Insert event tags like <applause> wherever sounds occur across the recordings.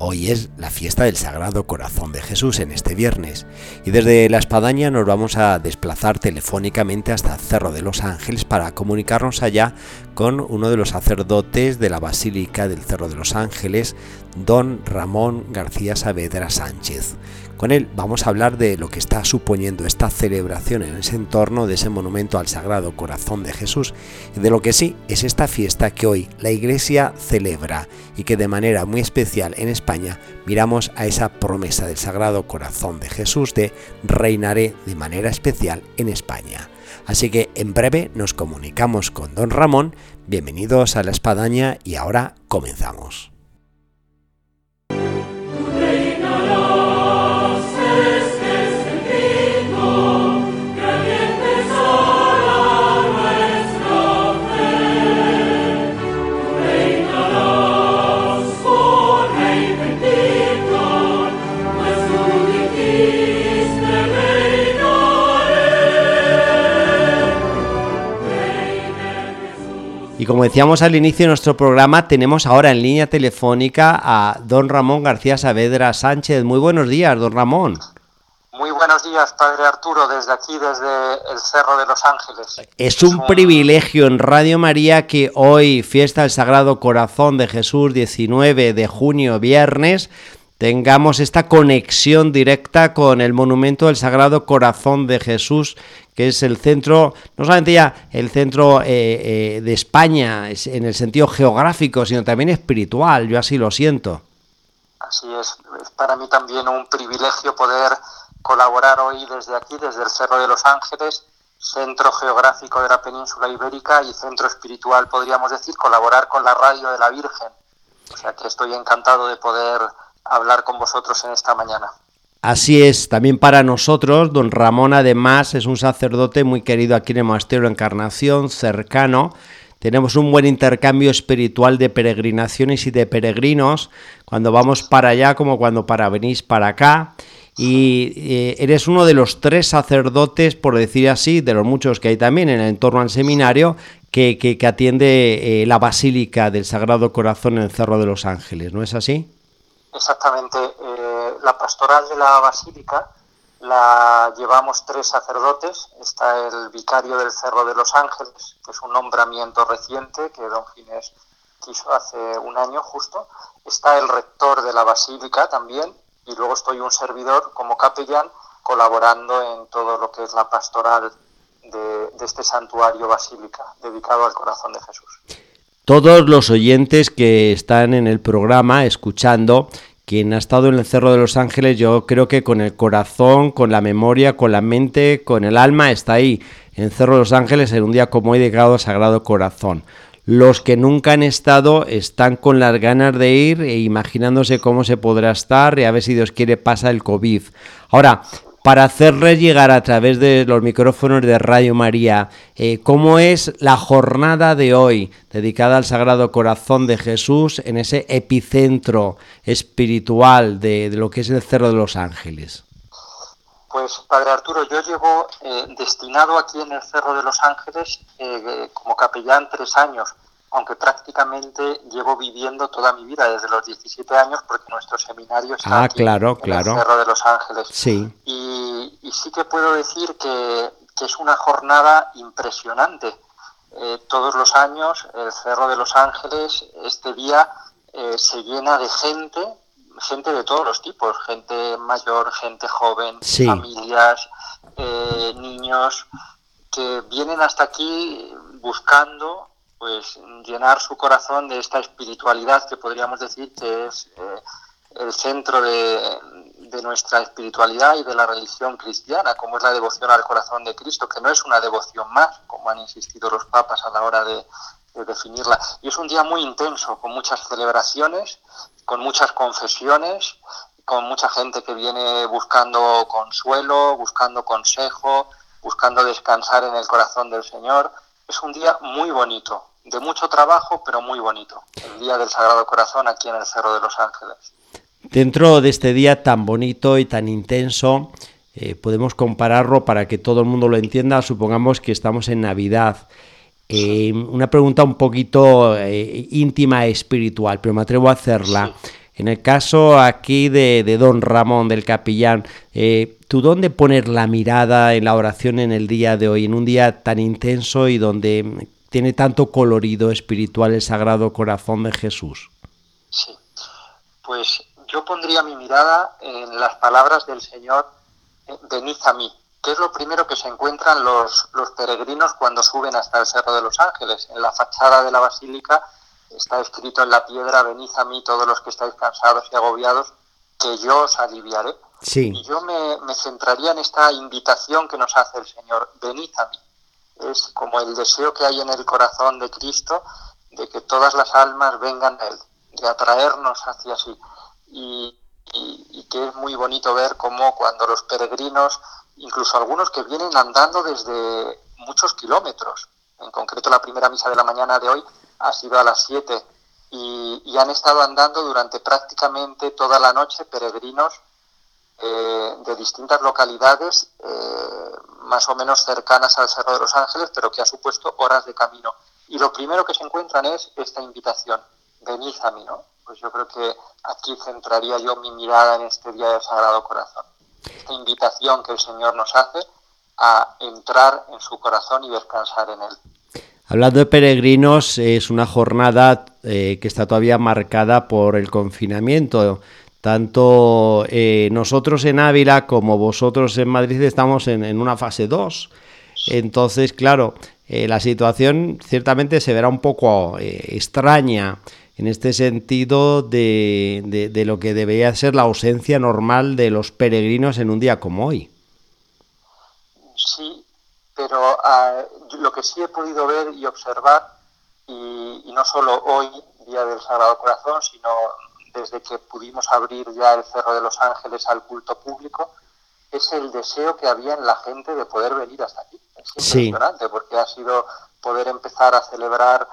Hoy es la fiesta del Sagrado Corazón de Jesús en este viernes y desde la espadaña nos vamos a desplazar telefónicamente hasta Cerro de los Ángeles para comunicarnos allá con uno de los sacerdotes de la Basílica del Cerro de los Ángeles, don Ramón García Saavedra Sánchez. Con él vamos a hablar de lo que está suponiendo esta celebración en ese entorno de ese monumento al Sagrado Corazón de Jesús de lo que sí es esta fiesta que hoy la Iglesia celebra y que de manera muy especial en España miramos a esa promesa del Sagrado Corazón de Jesús de reinaré de manera especial en España. Así que en breve nos comunicamos con don Ramón. Bienvenidos a la espadaña y ahora comenzamos. Como decíamos al inicio de nuestro programa, tenemos ahora en línea telefónica a don Ramón García Saavedra Sánchez. Muy buenos días, don Ramón. Muy buenos días, Padre Arturo, desde aquí, desde el Cerro de los Ángeles. Es un, privilegio en Radio María que hoy, fiesta del Sagrado Corazón de Jesús, 19 de junio, viernes, tengamos esta conexión directa con el monumento del Sagrado Corazón de Jesús que es el centro, no solamente ya el centro eh, eh, de España en el sentido geográfico, sino también espiritual, yo así lo siento. Así es, es para mí también un privilegio poder colaborar hoy desde aquí, desde el Cerro de los Ángeles, centro geográfico de la península ibérica y centro espiritual, podríamos decir, colaborar con la radio de la Virgen. O sea que estoy encantado de poder hablar con vosotros en esta mañana. Así es, también para nosotros, don Ramón además es un sacerdote muy querido aquí en el Monasterio Encarnación, cercano. Tenemos un buen intercambio espiritual de peregrinaciones y de peregrinos, cuando vamos para allá como cuando para venís para acá. Y eh, eres uno de los tres sacerdotes, por decir así, de los muchos que hay también en el entorno al seminario, que, que, atiende eh, la Basílica del Sagrado Corazón en el Cerro de los Ángeles, ¿no es así? Exactamente. Eh, la pastoral de la basílica la llevamos tres sacerdotes. Está el vicario del Cerro de los Ángeles, que es un nombramiento reciente que don Ginés quiso hace un año justo. Está el rector de la basílica también. Y luego estoy un servidor como capellán colaborando en todo lo que es la pastoral de, de este santuario basílica dedicado al corazón de Jesús todos los oyentes que están en el programa escuchando, quien ha estado en el Cerro de los Ángeles, yo creo que con el corazón, con la memoria, con la mente, con el alma, está ahí, en Cerro de los Ángeles, en un día como hoy dedicado al Sagrado Corazón. Los que nunca han estado están con las ganas de ir e imaginándose cómo se podrá estar y a ver si Dios quiere pasa el COVID. Ahora, para hacerle llegar a través de los micrófonos de Radio María eh, cómo es la jornada de hoy dedicada al Sagrado Corazón de Jesús en ese epicentro espiritual de, lo que es el Cerro de los Ángeles. Pues Padre Arturo, yo llevo eh, destinado aquí en el Cerro de los Ángeles eh, como capellán tres años aunque prácticamente llevo viviendo toda mi vida desde los 17 años porque nuestro seminario está ah, aquí claro, en claro. el Cerro de los Ángeles. Sí. Y, y sí que puedo decir que, que es una jornada impresionante. Eh, todos los años el Cerro de los Ángeles, este día eh, se llena de gente, gente de todos los tipos, gente mayor, gente joven, sí. familias, eh, niños, que vienen hasta aquí buscando pues llenar su corazón de esta espiritualidad que podríamos decir que es el centro de, de, nuestra espiritualidad y de la religión cristiana, como es la devoción al corazón de Cristo, que no es una devoción más, como han insistido los papas a la hora de, de definirla. Y es un día muy intenso, con muchas celebraciones, con muchas confesiones, con mucha gente que viene buscando consuelo, buscando consejo, buscando descansar en el corazón del Señor. Es un día muy bonito, de mucho trabajo, pero muy bonito. El Día del Sagrado Corazón aquí en el Cerro de los Ángeles. Dentro de este día tan bonito y tan intenso, eh, podemos compararlo para que todo el mundo lo entienda. Supongamos que estamos en Navidad. Eh, una pregunta un poquito eh, íntima espiritual, pero me atrevo a hacerla. En el caso aquí de, de don Ramón del Capillán, ¿tú dónde poner la mirada en la oración en el día de hoy, en un día tan intenso y donde tiene tanto colorido espiritual el Sagrado Corazón de Jesús? Sí, pues yo pondría mi mirada en las palabras del Señor, eh, venid a mí, que es lo primero que se encuentran los, los peregrinos cuando suben hasta el Cerro de los Ángeles. En la fachada de la basílica está escrito en la piedra, venid a mí todos los que estáis cansados y agobiados, que yo os aliviaré. Sí. Y yo me, me centraría en esta invitación que nos hace el Señor, venid a mí es como el deseo que hay en el corazón de Cristo de que todas las almas vengan a Él, de atraernos hacia sí. Y, que es muy bonito ver cómo cuando los peregrinos, incluso algunos que vienen andando desde muchos kilómetros, en concreto la primera misa de la mañana de hoy ha sido a las 7 y, han estado andando durante prácticamente toda la noche peregrinos eh, de distintas localidades eh, más o menos cercanas al Cerro de los Ángeles, pero que ha supuesto horas de camino. Y lo primero que se encuentran es esta invitación, venid a mí, ¿no? Pues yo creo que aquí centraría yo mi mirada en este Día del Sagrado Corazón. Esta invitación que el Señor nos hace a entrar en su corazón y descansar en él. Hablando de peregrinos, es una jornada eh, que está todavía marcada por el confinamiento. Tanto eh, nosotros en Ávila como vosotros en Madrid estamos en, una fase 2. Entonces, claro, eh, la situación ciertamente se verá un poco extraña en este sentido de, de, lo que debería ser la ausencia normal de los peregrinos en un día como hoy. Sí, pero ah, lo que sí he podido ver y observar, y, y no solo hoy, Día del Sagrado Corazón, sino desde que pudimos abrir ya el Cerro de los Ángeles al culto público, es el deseo que había en la gente de poder venir hasta aquí. Es impresionante porque ha sido poder empezar a celebrar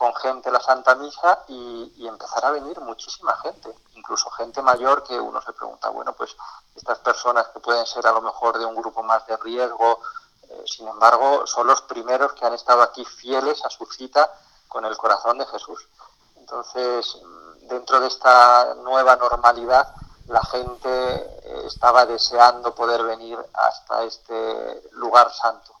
con gente la Santa Misa y, empezar a venir muchísima gente, incluso gente mayor que uno se pregunta, bueno, pues estas personas que pueden ser a lo mejor de un grupo más de riesgo, eh, sin embargo, son los primeros que han estado aquí fieles a su cita con el corazón de Jesús. Entonces, dentro de esta nueva normalidad, la gente eh, estaba deseando poder venir hasta este lugar santo,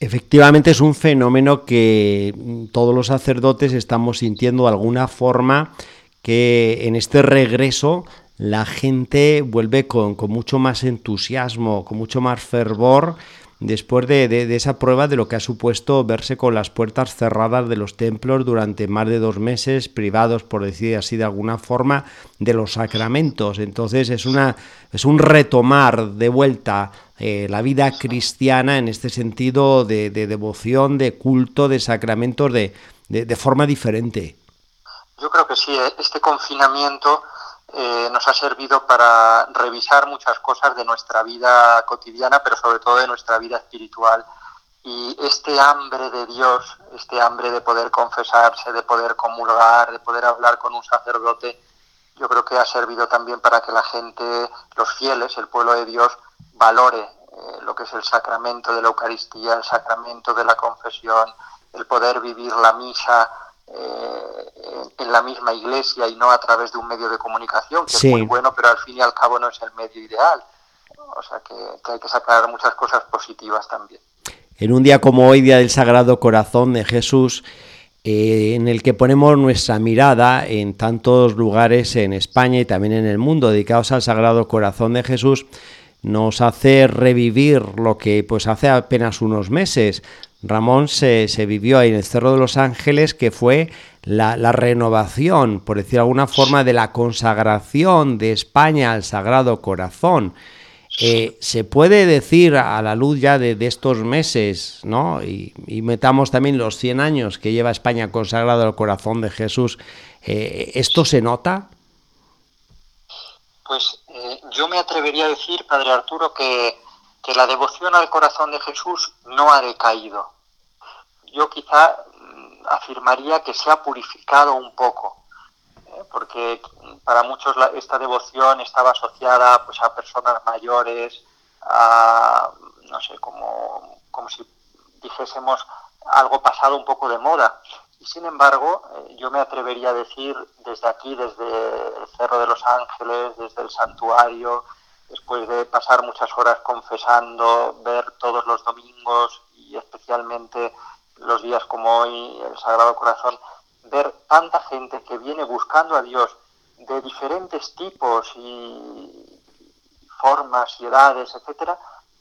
Efectivamente es un fenómeno que todos los sacerdotes estamos sintiendo de alguna forma que en este regreso la gente vuelve con, con mucho más entusiasmo, con mucho más fervor después de, esa prueba de lo que ha supuesto verse con las puertas cerradas de los templos durante más de dos meses, privados, por decir así de alguna forma, de los sacramentos. Entonces es, una, es un retomar de vuelta eh, la vida cristiana en este sentido de, devoción, de culto, de sacramentos de, de forma diferente. Yo creo que sí, ¿eh? este confinamiento eh, nos ha servido para revisar muchas cosas de nuestra vida cotidiana, pero sobre todo de nuestra vida espiritual. Y este hambre de Dios, este hambre de poder confesarse, de poder comulgar, de poder hablar con un sacerdote, yo creo que ha servido también para que la gente, los fieles, el pueblo de Dios, valore eh, lo que es el sacramento de la Eucaristía, el sacramento de la confesión, el poder vivir la misa eh, en la misma iglesia y no a través de un medio de comunicación, que es muy bueno, pero al fin y al cabo no es el medio ideal. O sea que, hay que sacar muchas cosas positivas también. En un día como hoy, Día del Sagrado Corazón de Jesús, eh, en el que ponemos nuestra mirada en tantos lugares en España y también en el mundo dedicados al Sagrado Corazón de Jesús, nos hace revivir lo que pues hace apenas unos meses Ramón se, vivió ahí en el Cerro de los Ángeles, que fue la, renovación, por decir alguna forma, de la consagración de España al Sagrado Corazón. Eh, se puede decir a la luz ya de, estos meses, ¿no? Y, metamos también los 100 años que lleva España consagrado al corazón de Jesús, eh, ¿esto se nota? Pues eh, yo me atrevería a decir, Padre Arturo, que, que la devoción al corazón de Jesús no ha decaído. Yo quizá mm, afirmaría que se ha purificado un poco, ¿eh? porque para muchos esta devoción estaba asociada pues, a personas mayores, a, no sé, como, como si dijésemos algo pasado un poco de moda. Y sin embargo, eh, yo me atrevería a decir desde aquí, desde el Cerro de los Ángeles, desde el santuario, después de pasar muchas horas confesando, ver todos los domingos y especialmente los días como hoy, el Sagrado Corazón, ver tanta gente que viene buscando a Dios de diferentes tipos y formas y edades, etcétera,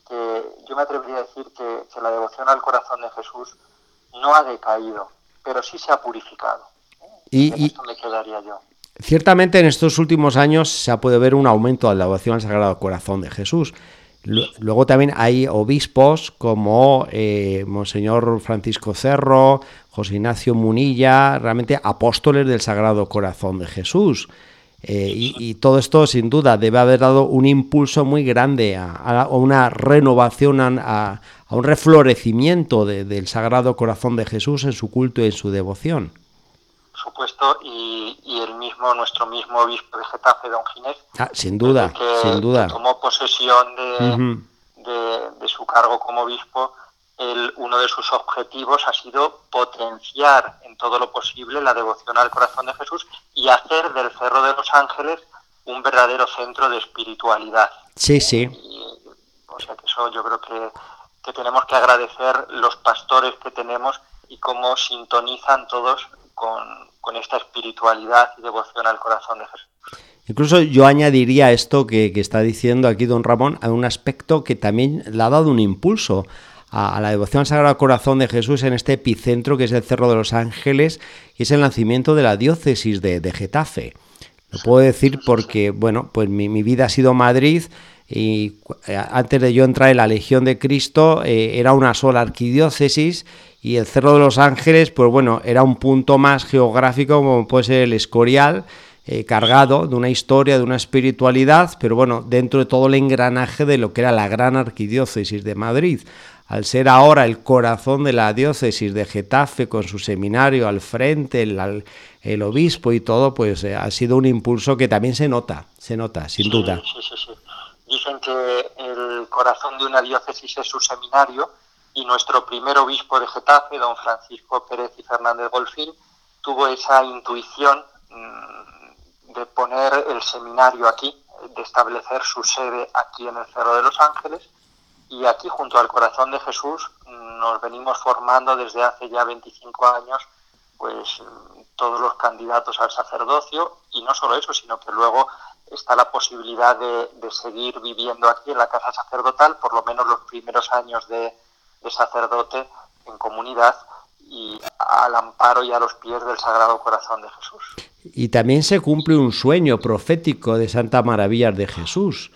que yo me atrevería a decir que, que la devoción al corazón de Jesús no ha decaído pero sí se ha purificado. Y, esto me quedaría yo. Ciertamente en estos últimos años se ha podido ver un aumento de la devoción al Sagrado Corazón de Jesús. Luego también hay obispos como eh, Monseñor Francisco Cerro, José Ignacio Munilla, realmente apóstoles del Sagrado Corazón de Jesús. Eh, y, todo esto, sin duda, debe haber dado un impulso muy grande a, una renovación, a, un reflorecimiento del Sagrado Corazón de Jesús en su culto y en su devoción. Supuesto, y, el mismo, nuestro mismo obispo de Getafe, don Ginés, ah, sin duda, sin duda. tomó posesión de su cargo como obispo, uno de sus objetivos ha sido potenciar en todo lo posible la devoción al corazón de Jesús y hacer del Cerro de los Ángeles un verdadero centro de espiritualidad. Sí, sí. o sea que eso yo creo que, que tenemos que agradecer los pastores que tenemos y cómo sintonizan todos con, con esta espiritualidad y devoción al corazón de Jesús. Incluso yo añadiría esto que, está diciendo aquí don Ramón a un aspecto que también le ha dado un impulso a, la devoción al Sagrado Corazón de Jesús en este epicentro que es el Cerro de los Ángeles y es el nacimiento de la diócesis de, Getafe. Lo puedo decir porque, bueno, pues mi, vida ha sido Madrid y eh, antes de yo entrar en la Legión de Cristo eh, era una sola arquidiócesis y el Cerro de los Ángeles, pues bueno, era un punto más geográfico como puede ser el Escorial, eh, cargado de una historia, de una espiritualidad, pero bueno, dentro de todo el engranaje de lo que era la gran arquidiócesis de Madrid al ser ahora el corazón de la diócesis de Getafe con su seminario al frente, el, obispo y todo, pues eh, ha sido un impulso que también se nota, se nota, sin duda. Sí, sí, sí. Dicen que el corazón de una diócesis es su seminario y nuestro primer obispo de Getafe, don Francisco Pérez y Fernández Golfín, tuvo esa intuición mm, de poner el seminario aquí, de establecer su sede aquí en el Cerro de los Ángeles. Y aquí, junto al corazón de Jesús, nos venimos formando desde hace ya 25 años, pues todos los candidatos al sacerdocio, y no solo eso, sino que luego está la posibilidad de, seguir viviendo aquí en la casa sacerdotal, por lo menos los primeros años de, de sacerdote en comunidad, y al amparo y a los pies del Sagrado Corazón de Jesús. Y también se cumple un sueño profético de Santa Maravillas de Jesús,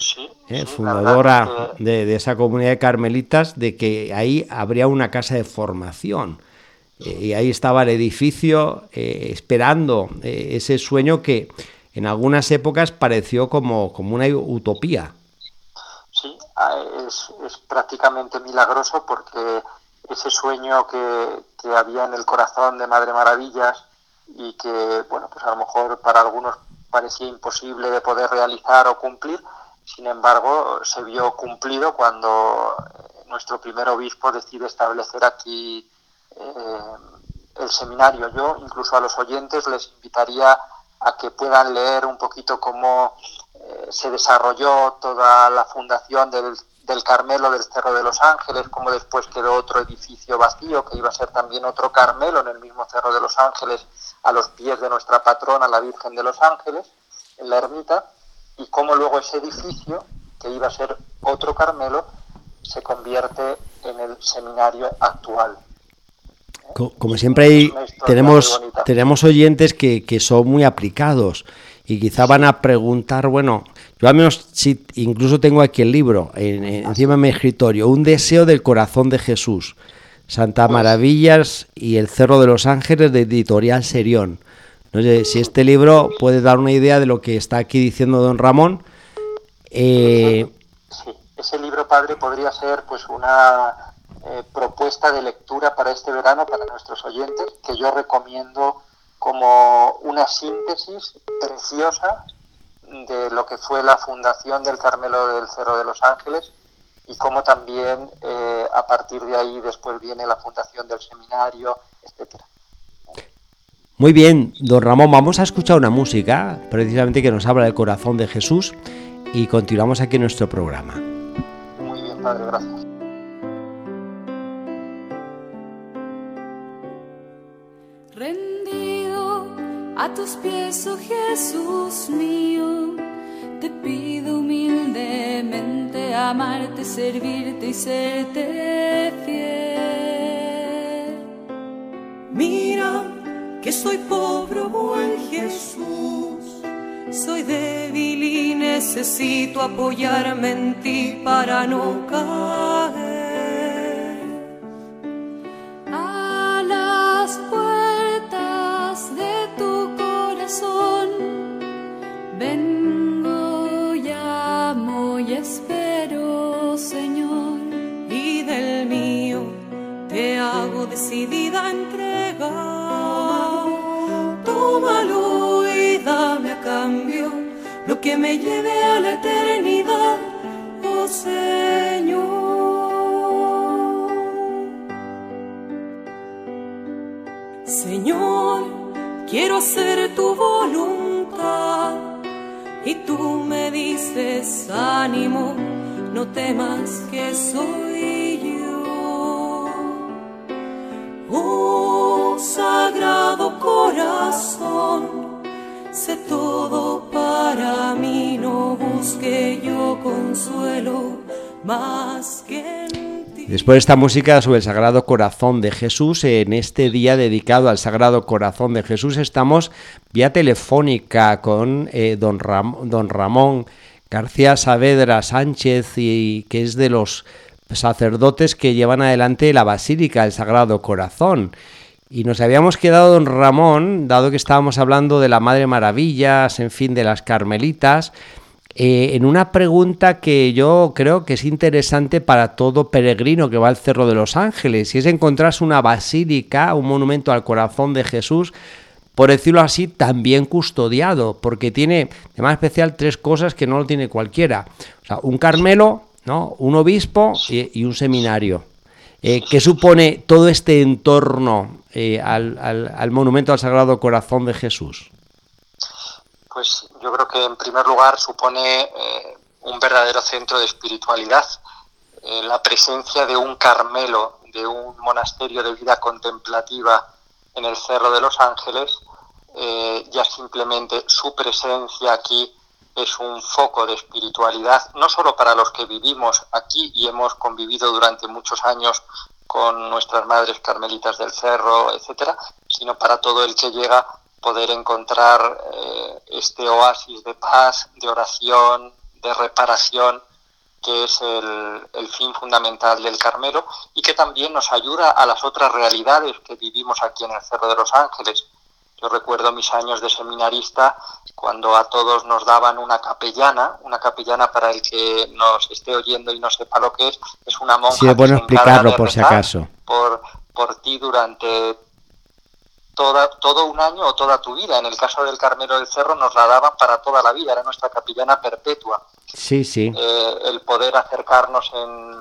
¿eh? fundadora de, esa comunidad de carmelitas, de que ahí habría una casa de formación. Eh, y ahí estaba el edificio eh, esperando ese sueño que en algunas épocas pareció como, como una utopía. Sí, es, es prácticamente milagroso porque ese sueño que, había en el corazón de Madre Maravillas y que, bueno, pues a lo mejor para algunos parecía imposible de poder realizar o cumplir, sin embargo, se vio cumplido cuando eh, nuestro primer obispo decide establecer aquí eh, el seminario. Yo, incluso a los oyentes, les invitaría a que puedan leer un poquito cómo eh, se desarrolló toda la fundación del del Carmelo del Cerro de los Ángeles, como después quedó otro edificio vacío que iba a ser también otro Carmelo en el mismo Cerro de los Ángeles, a los pies de nuestra patrona, la Virgen de los Ángeles, en la ermita, y cómo luego ese edificio, que iba a ser otro Carmelo, se convierte en el seminario actual. Como siempre tenemos, tenemos oyentes que, que son muy aplicados y quizá van a preguntar, bueno, yo al menos sí, incluso tengo aquí el libro, encima de mi escritorio, Un deseo del corazón de Jesús, Santa Maravillas y el Cerro de los Ángeles de Editorial Serión. No sé si este libro puede dar una idea de lo que está aquí diciendo don Ramón, Eh, sí, ese libro, padre, podría ser pues una eh, propuesta de lectura para este verano para nuestros oyentes, que yo recomiendo como una síntesis preciosa de lo que fue la fundación del Carmelo del Cerro de los Ángeles y cómo también eh, a partir de ahí después viene la fundación del seminario, etcétera. Muy bien, don Ramón, vamos a escuchar una música precisamente que nos habla del corazón de Jesús y continuamos aquí nuestro programa. Muy bien, padre, gracias. Rendido a tus pies, oh Jesús mío, te pido humildemente amarte, servirte y serte fiel. Mira que soy pobre, buen Jesús. Soy débil y necesito apoyarme en ti para no caer. Quiero hacer tu voluntad y tú me dices ánimo, no temas que soy yo. Oh sagrado corazón, sé todo para mí, no busque yo consuelo más que. Después de esta música sobre el Sagrado Corazón de Jesús, en este día dedicado al Sagrado Corazón de Jesús, estamos vía telefónica con eh, don, Ram don Ramón García Saavedra Sánchez, y, que es de los sacerdotes que llevan adelante la Basílica del Sagrado Corazón. Y nos habíamos quedado, don Ramón, dado que estábamos hablando de la Madre Maravillas, en fin, de las Carmelitas, eh, en una pregunta que yo creo que es interesante para todo peregrino que va al Cerro de los Ángeles, y es encontrarse una basílica, un monumento al corazón de Jesús, por decirlo así, también custodiado, porque tiene de más especial tres cosas que no lo tiene cualquiera. O sea, un Carmelo, ¿no? un obispo y, un seminario. Eh, ¿Qué supone todo este entorno eh, al, monumento al Sagrado Corazón de Jesús? Pues yo creo que en primer lugar supone eh, un verdadero centro de espiritualidad. Eh, la presencia de un Carmelo, de un monasterio de vida contemplativa en el Cerro de los Ángeles, ya simplemente su presencia aquí es un foco de espiritualidad, no solo para los que vivimos aquí y hemos convivido durante muchos años con nuestras madres carmelitas del cerro, etcétera, sino para todo el que llega poder encontrar eh, este oasis de paz, de oración, de reparación, que es el, el, fin fundamental del Carmelo y que también nos ayuda a las otras realidades que vivimos aquí en el Cerro de los Ángeles. Yo recuerdo mis años de seminarista cuando a todos nos daban una capellana, una capellana para el que nos esté oyendo y no sepa lo que es, es una monja. Sí, es bueno explicarlo por si acaso. Por, por ti durante toda, todo un año o toda tu vida. En el caso del Carmelo del Cerro nos la daban para toda la vida, era nuestra capellana perpetua. Sí, sí. Eh, el poder acercarnos en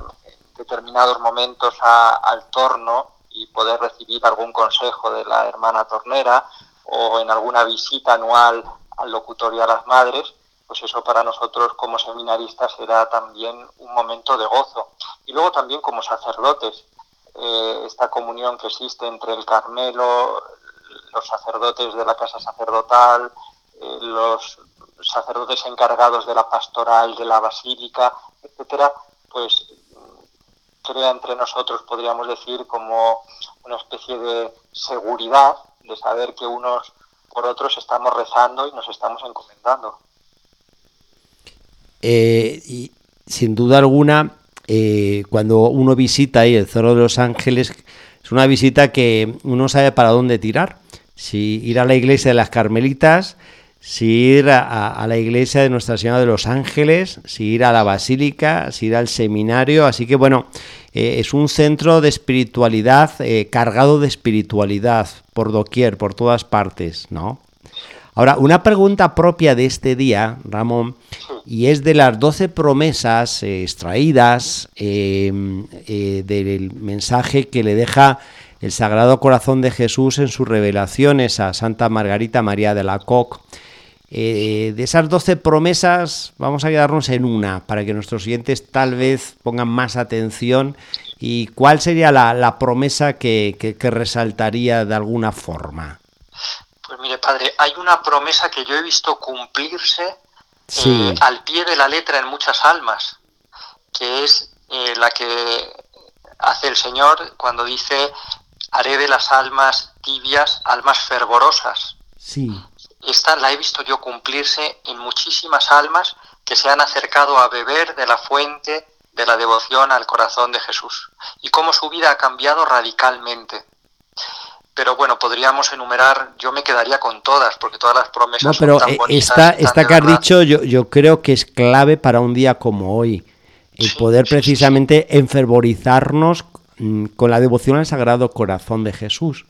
determinados momentos a, al torno y poder recibir algún consejo de la hermana tornera o en alguna visita anual al locutorio a las madres, pues eso para nosotros como seminaristas será también un momento de gozo. Y luego también como sacerdotes, eh, esta comunión que existe entre el Carmelo, los sacerdotes de la casa sacerdotal, eh, los sacerdotes encargados de la pastoral, de la basílica, etcétera, pues crea entre nosotros, podríamos decir, como una especie de seguridad de saber que unos por otros estamos rezando y nos estamos encomendando. Eh, y sin duda alguna, eh, cuando uno visita ahí el Cerro de los Ángeles, es una visita que uno sabe para dónde tirar. Si ir a la iglesia de las Carmelitas, si ir a, la iglesia de Nuestra Señora de los Ángeles, si ir a la basílica, si ir al seminario. Así que bueno, eh, es un centro de espiritualidad, eh, cargado de espiritualidad por doquier, por todas partes, ¿no? Ahora, una pregunta propia de este día, Ramón, y es de las doce promesas eh, extraídas del mensaje que le deja el Sagrado Corazón de Jesús en sus revelaciones a Santa Margarita María de la Coque eh, de esas doce promesas, vamos a quedarnos en una para que nuestros oyentes tal vez pongan más atención. ¿Y cuál sería la, promesa que, resaltaría de alguna forma? Pues mire, padre, hay una promesa que yo he visto cumplirse eh, al pie de la letra en muchas almas, que es eh, la que hace el Señor cuando dice, haré de las almas tibias almas fervorosas. Sí esta la he visto yo cumplirse en muchísimas almas que se han acercado a beber de la fuente de la devoción al corazón de Jesús y cómo su vida ha cambiado radicalmente. Pero bueno, podríamos enumerar, yo me quedaría con todas, porque todas las promesas no, pero son tan eh, Esta, esta que has dicho yo, yo creo que es clave para un día como hoy, el poder precisamente enfervorizarnos con la devoción al Sagrado Corazón de Jesús.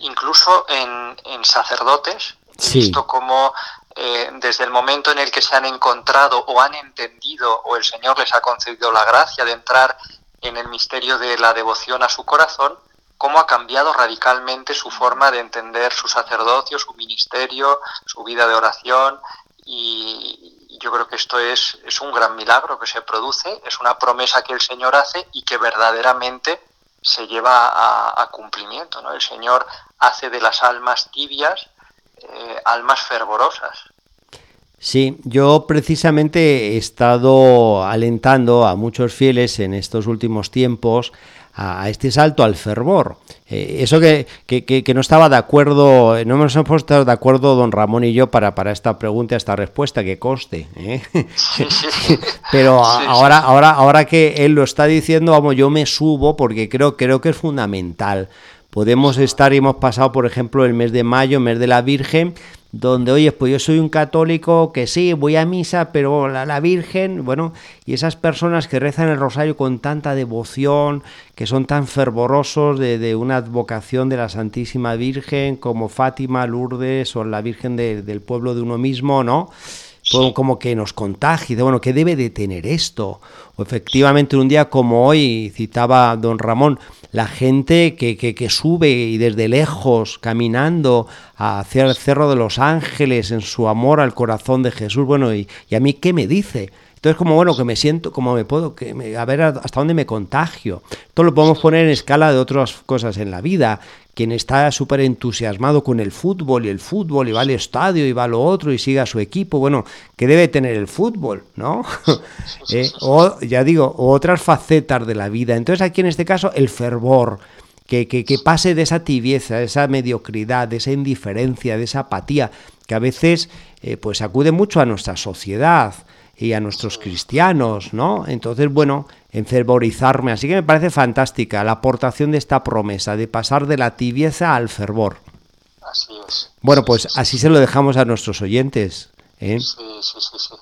Incluso en, en sacerdotes, He visto cómo eh, desde el momento en el que se han encontrado o han entendido o el Señor les ha concedido la gracia de entrar en el misterio de la devoción a su corazón, cómo ha cambiado radicalmente su forma de entender su sacerdocio, su ministerio, su vida de oración y yo creo que esto es, un gran milagro que se produce, es una promesa que el Señor hace y que verdaderamente se lleva a, a cumplimiento. ¿no? El Señor hace de las almas tibias eh, almas fervorosas. Sí, yo precisamente he estado alentando a muchos fieles en estos últimos tiempos a, este salto al fervor. Eh, eso que, que, no estaba de acuerdo, no nos hemos puesto de acuerdo don Ramón y yo para, para esta pregunta, esta respuesta, que coste. ¿eh? <laughs> Pero ahora, ahora, ahora que él lo está diciendo, vamos, yo me subo porque creo, creo que es fundamental podemos estar y hemos pasado, por ejemplo, el mes de mayo, mes de la Virgen, donde, oye, pues yo soy un católico que sí, voy a misa, pero la, Virgen, bueno, y esas personas que rezan el rosario con tanta devoción, que son tan fervorosos de, una advocación de la Santísima Virgen, como Fátima, Lourdes o la Virgen del pueblo de uno mismo, ¿no? Como que nos contagia, bueno, ¿qué debe de tener esto? O efectivamente un día como hoy, citaba don Ramón, la gente que, que, sube y desde lejos, caminando hacia el Cerro de los Ángeles en su amor al corazón de Jesús, bueno, y a mí qué me dice? Entonces, como bueno, que me siento, como me puedo, que a ver hasta dónde me contagio. Esto lo podemos poner en escala de otras cosas en la vida. Quien está súper entusiasmado con el fútbol y el fútbol y va al estadio y va a lo otro y sigue a su equipo, bueno, que debe tener el fútbol, ¿no? <laughs> Eh, o, ya digo, otras facetas de la vida. Entonces, aquí en este caso, el fervor. Que, que, que, pase de esa tibieza, de esa mediocridad, de esa indiferencia, de esa apatía, que a veces eh, pues acude mucho a nuestra sociedad, y a nuestros cristianos, ¿no? Entonces, bueno, enfervorizarme. Así que me parece fantástica la aportación de esta promesa de pasar de la tibieza al fervor. Así es. Bueno, pues así se lo dejamos a nuestros oyentes. ¿eh? Sí, sí, sí, sí.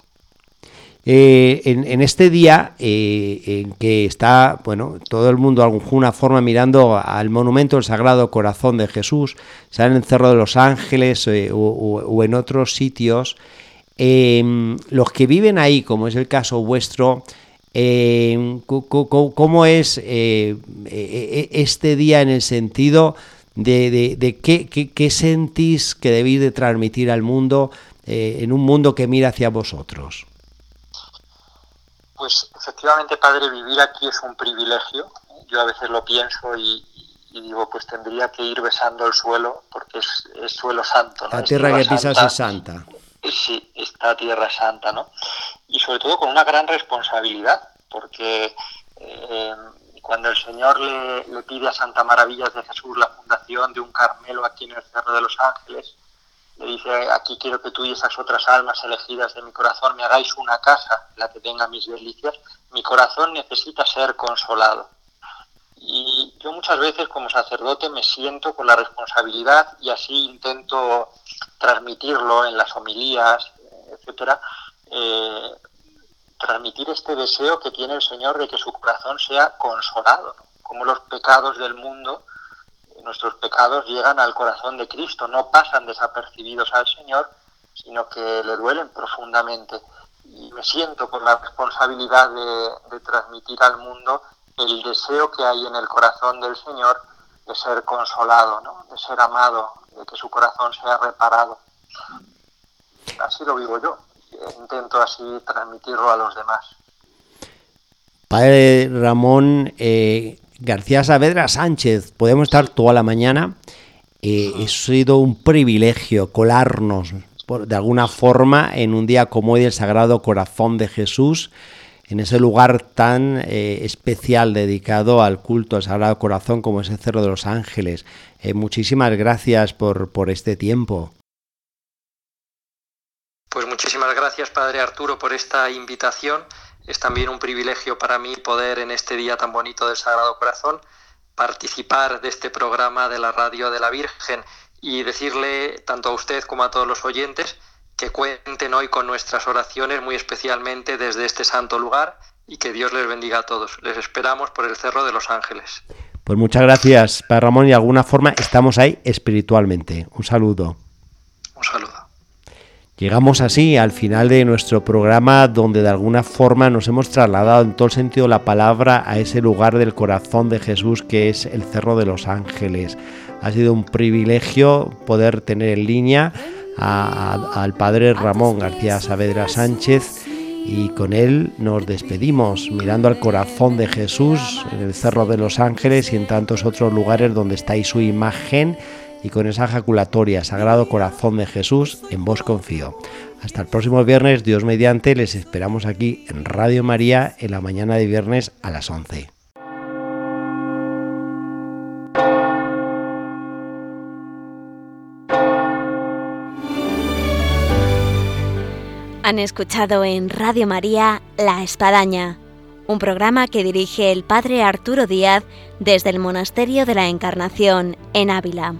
Eh, en, este día eh, en que está, bueno, todo el mundo de alguna forma mirando al monumento del Sagrado Corazón de Jesús, sea en el Cerro de los Ángeles o en otros sitios, Em, los que viven ahí, como es el caso vuestro, em, ¿cómo es eh, e, e, este día en el sentido de, qué, sentís que debéis de transmitir al mundo eh, en un mundo que mira hacia vosotros? Pues efectivamente, padre, vivir aquí es un privilegio. Yo a veces lo pienso y, digo, pues tendría que ir besando el suelo porque es, suelo santo. La tierra que pisas es santa sí, esta Tierra Santa, ¿no? Y sobre todo con una gran responsabilidad, porque eh, cuando el Señor le, pide a Santa Maravillas de Jesús la fundación de un Carmelo aquí en el Cerro de los Ángeles, le dice, aquí quiero que tú y esas otras almas elegidas de mi corazón me hagáis una casa, la que tenga mis delicias, mi corazón necesita ser consolado. Y yo muchas veces como sacerdote me siento con la responsabilidad y así intento transmitirlo en las homilías, etcétera, eh, transmitir este deseo que tiene el Señor de que su corazón sea consolado, como los pecados del mundo, nuestros pecados llegan al corazón de Cristo, no pasan desapercibidos al Señor, sino que le duelen profundamente. Y me siento con la responsabilidad de, transmitir al mundo el deseo que hay en el corazón del Señor de ser consolado, de ser amado, de que su corazón sea reparado. Así lo vivo yo intento así transmitirlo a los demás. Padre Ramón eh, García Saavedra Sánchez, podemos estar toda la mañana. Eh, ha sido un privilegio colarnos de alguna forma en un día como hoy del Sagrado Corazón de Jesús, en ese lugar tan eh, especial dedicado al culto al Sagrado Corazón como es el Cerro de los Ángeles. muchísimas gracias por, por este tiempo. Pues muchísimas gracias, Padre Arturo, por esta invitación. Es también un privilegio para mí poder en este día tan bonito del Sagrado Corazón participar de este programa de la Radio de la Virgen y decirle tanto a usted como a todos los oyentes que cuenten hoy con nuestras oraciones, muy especialmente desde este santo lugar, y que Dios les bendiga a todos. Les esperamos por el Cerro de los Ángeles. Pues muchas gracias, Padre Ramón, y de alguna forma estamos ahí espiritualmente. Un saludo. Un saludo. Llegamos así al final de nuestro programa donde de alguna forma nos hemos trasladado en todo sentido la palabra a ese lugar del corazón de Jesús que es el Cerro de los Ángeles. Ha sido un privilegio poder tener en línea al padre Ramón García Saavedra Sánchez y con él nos despedimos mirando al corazón de Jesús en el Cerro de los Ángeles y en tantos otros lugares donde está su imagen y con esa ejaculatoria Sagrado Corazón de Jesús, en vos confío. Hasta el próximo viernes, Dios mediante, les esperamos aquí en Radio María en la mañana de viernes a las 11. Han escuchado en Radio María La Espadaña, un programa que dirige el Padre Arturo Díaz desde el Monasterio de la Encarnación en Ávila.